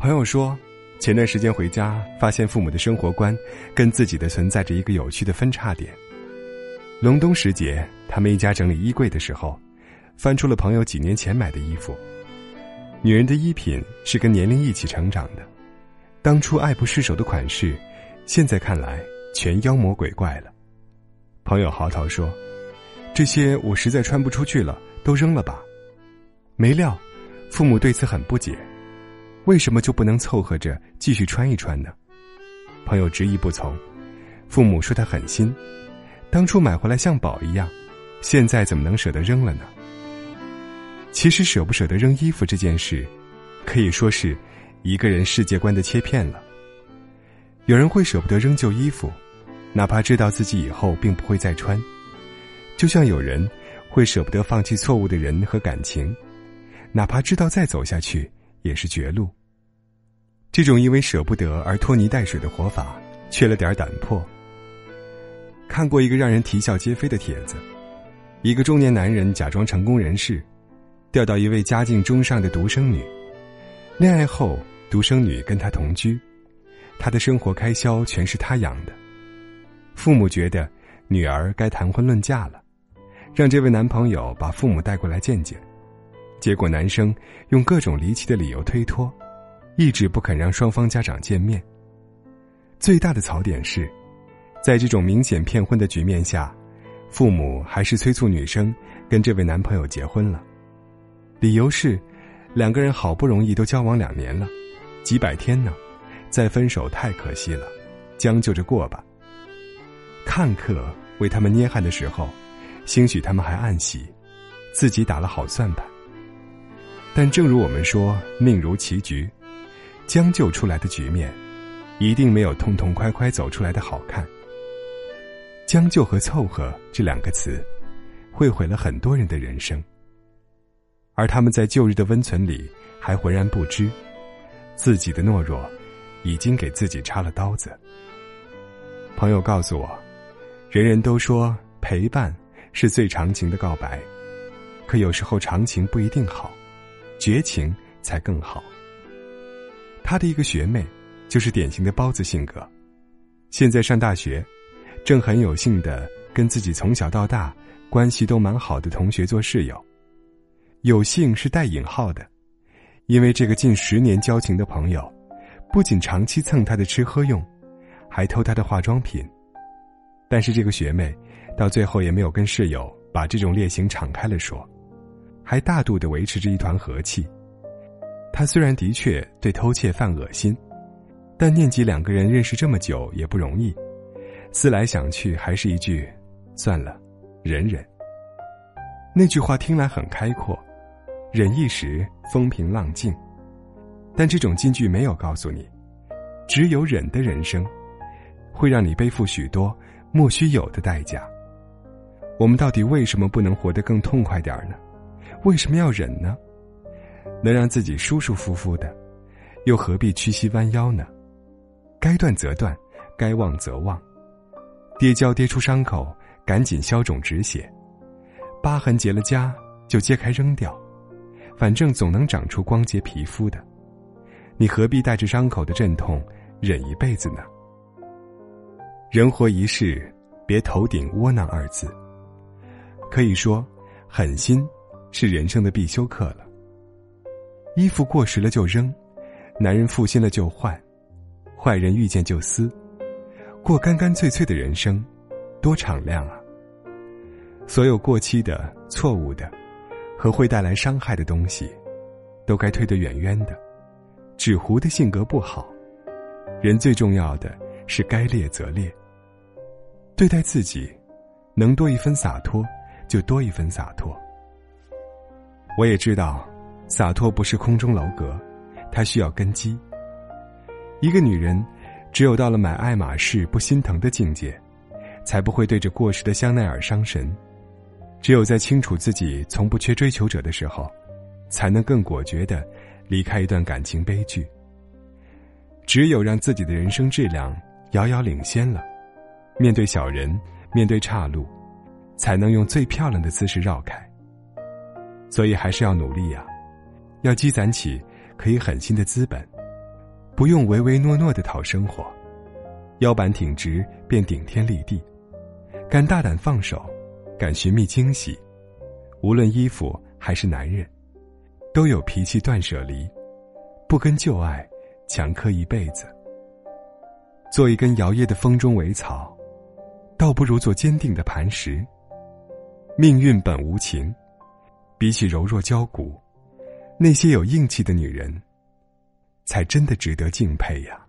朋友说，前段时间回家，发现父母的生活观跟自己的存在着一个有趣的分叉点。隆冬时节，他们一家整理衣柜的时候，翻出了朋友几年前买的衣服。女人的衣品是跟年龄一起成长的，当初爱不释手的款式，现在看来全妖魔鬼怪了。朋友嚎啕说：“这些我实在穿不出去了，都扔了吧。”没料，父母对此很不解：“为什么就不能凑合着继续穿一穿呢？”朋友执意不从，父母说他狠心。当初买回来像宝一样，现在怎么能舍得扔了呢？其实舍不舍得扔衣服这件事，可以说是一个人世界观的切片了。有人会舍不得扔旧衣服，哪怕知道自己以后并不会再穿；就像有人会舍不得放弃错误的人和感情，哪怕知道再走下去也是绝路。这种因为舍不得而拖泥带水的活法，缺了点胆魄。看过一个让人啼笑皆非的帖子，一个中年男人假装成功人士，钓到一位家境中上的独生女。恋爱后，独生女跟他同居，他的生活开销全是他养的。父母觉得女儿该谈婚论嫁了，让这位男朋友把父母带过来见见。结果男生用各种离奇的理由推脱，一直不肯让双方家长见面。最大的槽点是。在这种明显骗婚的局面下，父母还是催促女生跟这位男朋友结婚了，理由是，两个人好不容易都交往两年了，几百天呢，再分手太可惜了，将就着过吧。看客为他们捏汗的时候，兴许他们还暗喜，自己打了好算盘。但正如我们说，命如棋局，将就出来的局面，一定没有痛痛快快走出来的好看。将就和凑合这两个词，会毁了很多人的人生。而他们在旧日的温存里还浑然不知，自己的懦弱，已经给自己插了刀子。朋友告诉我，人人都说陪伴是最长情的告白，可有时候长情不一定好，绝情才更好。他的一个学妹，就是典型的包子性格，现在上大学。正很有幸的跟自己从小到大关系都蛮好的同学做室友，有幸是带引号的，因为这个近十年交情的朋友，不仅长期蹭他的吃喝用，还偷他的化妆品。但是这个学妹，到最后也没有跟室友把这种劣行敞开了说，还大度的维持着一团和气。他虽然的确对偷窃犯恶心，但念及两个人认识这么久也不容易。思来想去，还是一句：“算了，忍忍。”那句话听来很开阔，忍一时风平浪静。但这种金句没有告诉你，只有忍的人生，会让你背负许多莫须有的代价。我们到底为什么不能活得更痛快点儿呢？为什么要忍呢？能让自己舒舒服服的，又何必屈膝弯腰呢？该断则断，该忘则忘。跌跤跌出伤口，赶紧消肿止血；疤痕结了痂，就揭开扔掉。反正总能长出光洁皮肤的，你何必带着伤口的阵痛忍一辈子呢？人活一世，别头顶窝囊二字。可以说，狠心是人生的必修课了。衣服过时了就扔，男人负心了就换，坏人遇见就撕。过干干脆脆的人生，多敞亮啊！所有过期的、错误的，和会带来伤害的东西，都该推得远远的。纸糊的性格不好，人最重要的是该裂则裂。对待自己，能多一分洒脱，就多一分洒脱。我也知道，洒脱不是空中楼阁，它需要根基。一个女人。只有到了买爱马仕不心疼的境界，才不会对着过时的香奈儿伤神；只有在清楚自己从不缺追求者的时候，才能更果决的离开一段感情悲剧。只有让自己的人生质量遥遥领先了，面对小人，面对岔路，才能用最漂亮的姿势绕开。所以还是要努力呀，要积攒起可以狠心的资本。不用唯唯诺诺的讨生活，腰板挺直便顶天立地，敢大胆放手，敢寻觅惊喜，无论衣服还是男人，都有脾气断舍离，不跟旧爱强磕一辈子。做一根摇曳的风中苇草，倒不如做坚定的磐石。命运本无情，比起柔弱娇骨，那些有硬气的女人，才真的值得敬佩呀。